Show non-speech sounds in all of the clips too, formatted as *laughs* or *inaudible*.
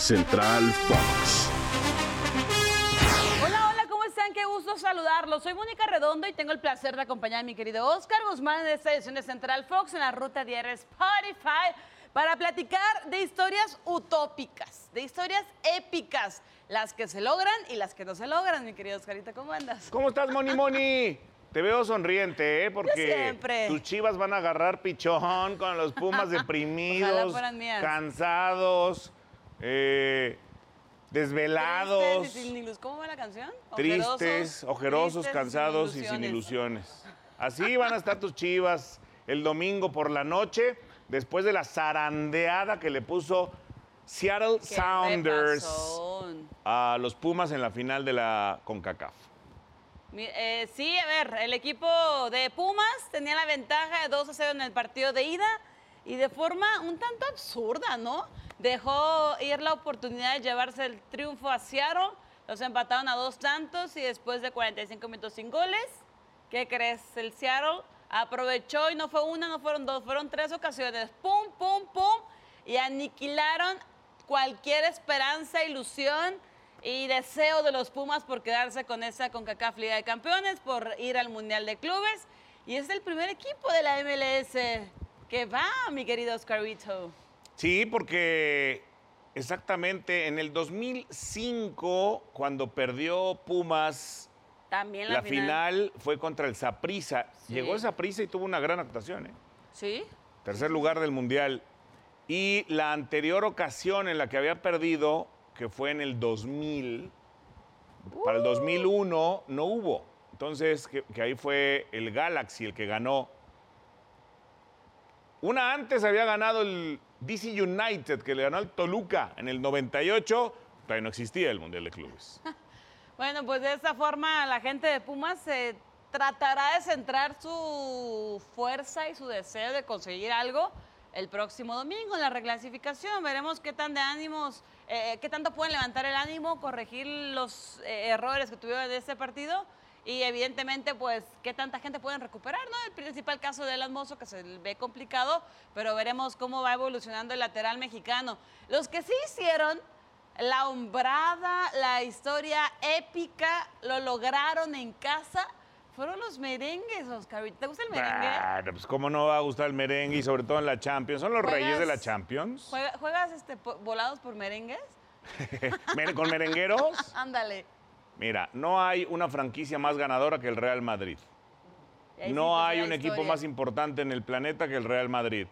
Central Fox. Hola, hola, ¿cómo están? Qué gusto saludarlos. Soy Mónica Redondo y tengo el placer de acompañar a mi querido Oscar Guzmán en esta edición de Central Fox en la ruta diaria Spotify para platicar de historias utópicas, de historias épicas, las que se logran y las que no se logran, mi querido Oscarito. ¿Cómo andas? ¿Cómo estás, Moni Moni? *laughs* Te veo sonriente, ¿eh? Porque siempre. tus chivas van a agarrar pichón con los Pumas *laughs* deprimidos, cansados, eh, desvelados, Tristes y sin ¿Cómo va la canción? tristes, ojerosos, tristes, cansados y sin ilusiones. Así van a estar tus chivas el domingo por la noche, después de la zarandeada que le puso Seattle Qué Sounders repasón. a los Pumas en la final de la CONCACAF. Eh, sí, a ver, el equipo de Pumas tenía la ventaja de 2 a 0 en el partido de ida y de forma un tanto absurda, ¿no? Dejó ir la oportunidad de llevarse el triunfo a Seattle, los empataron a dos tantos y después de 45 minutos sin goles, ¿qué crees? El Seattle aprovechó y no fue una, no fueron dos, fueron tres ocasiones, pum, pum, pum, y aniquilaron cualquier esperanza, ilusión y deseo de los Pumas por quedarse con esa CONCACAF Liga de Campeones, por ir al Mundial de Clubes. Y es el primer equipo de la MLS que va, mi querido Oscarito. Sí, porque exactamente en el 2005, cuando perdió Pumas, También la, la, final. fue contra el Saprissa. Sí. Llegó el Saprissa y tuvo una gran actuación, ¿eh? ¿Sí? Tercer lugar del Mundial. Y la anterior ocasión en la que había perdido, que fue en el 2000, para el 2001 no hubo. Entonces, que, que ahí fue el Galaxy el que ganó. Una antes había ganado el DC United, que le ganó al Toluca en el 98. Todavía no existía el Mundial de Clubes. *laughs* Bueno, pues de esta forma la gente de Pumas se tratará de centrar su fuerza y su deseo de conseguir algo el próximo domingo en la reclasificación. Veremos qué tan de ánimos, eh, qué tanto pueden levantar el ánimo, corregir los eh, errores que tuvieron en este partido y evidentemente pues qué tanta gente pueden recuperar, ¿no? El principal caso de Alan Mozo que se ve complicado, pero veremos cómo va evolucionando el lateral mexicano. Los que sí hicieron la hombrada, la historia épica, lo lograron en casa. Fueron los merengues, Oscar. ¿Te gusta el merengue? Pues cómo no va a gustar el merengue y sobre todo en la Champions. Son los reyes de la ¿Juegas- Champions. ¿Juega- ¿Juegas este, volados por merengues? *laughs* Mere- Con merengueros. *laughs* Ándale. Mira, no hay una franquicia más ganadora que el Real Madrid. No hay un equipo más importante en el planeta que el Real Madrid.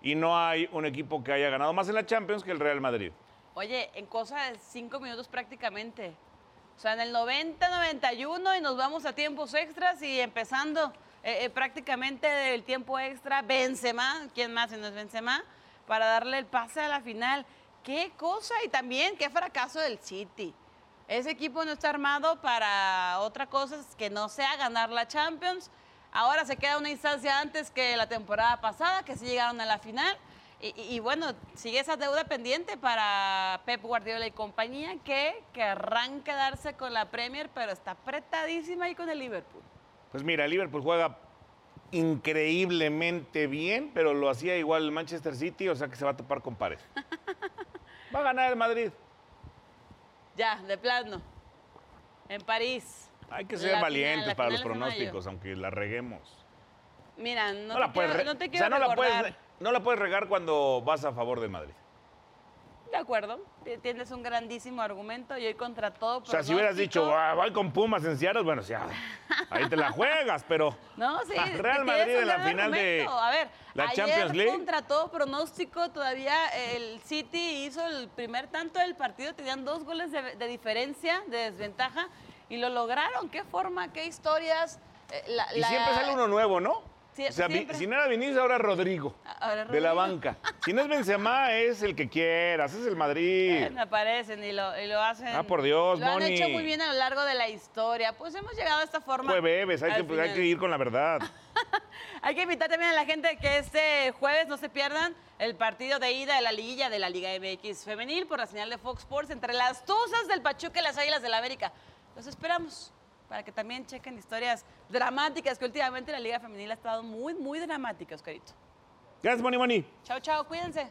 Y no hay un equipo que haya ganado más en la Champions que el Real Madrid. Oye, en cosa de cinco minutos prácticamente. O sea, en el 90, 91 y nos vamos a tiempos extras y empezando eh, eh, prácticamente del tiempo extra, Benzema, ¿quién más si no es Benzema? Para darle el pase a la final. Qué cosa y también qué fracaso del City. Ese equipo no está armado para otra cosa que no sea ganar la Champions. Ahora se queda una instancia antes que la temporada pasada, que sí llegaron a la final. Y, y- y bueno, sigue esa deuda pendiente para Pep Guardiola y compañía, que querrán quedarse con la Premier, pero está apretadísima ahí con el Liverpool. Pues mira, el Liverpool juega increíblemente bien, pero lo hacía igual el Manchester City, o sea que se va a topar con pared. *laughs* Va a ganar el Madrid. Ya, de plano. En París. Hay que ser valientes para los pronósticos, aunque la reguemos. Mira, no, No, te, la puedes, quiero, re- no te o sea, no la, puedes, recordar. re- no la puedes regar cuando vas a favor del Madrid. De acuerdo, ti- tienes un grandísimo argumento y hoy contra todo O sea, si hubieras pronóstico- dicho, "Ah, voy con Pumas en Seattle, bueno, sí, ah, ahí te la *laughs* juegas, pero No, sí. Real Madrid en la final de. A ver, la ayer Champions League. contra todo pronóstico, todavía el City hizo el primer tanto del partido, tenían dos goles de, de diferencia, de desventaja, y lo lograron. ¿Qué forma, qué historias? Eh, la- Y la- siempre sale uno nuevo, ¿no? Sie- o sea, vi- siempre. si no era Vinicius, ahora Rodrigo, Ahora de la Rodrigo. banca. Si no es Benzema, es el que quieras, es el Madrid. Eh, Me aparecen y lo, y lo hacen. Ah, por Dios, Lo han hecho muy bien a lo largo de la historia. Pues hemos llegado a esta forma. Fue bebes, hay que, pues, hay que ir con la verdad. *laughs* Hay que invitar también a la gente que este jueves no se pierdan el partido de ida de la liguilla de la Liga MX Femenil por la señal de Fox Sports entre las Tuzas del Pachuca y las Águilas del la América. Los esperamos para que también chequen historias dramáticas que últimamente la Liga Femenil ha estado muy, muy dramática, Oscarito. Gracias, Moni Moni. Chao, chao, cuídense.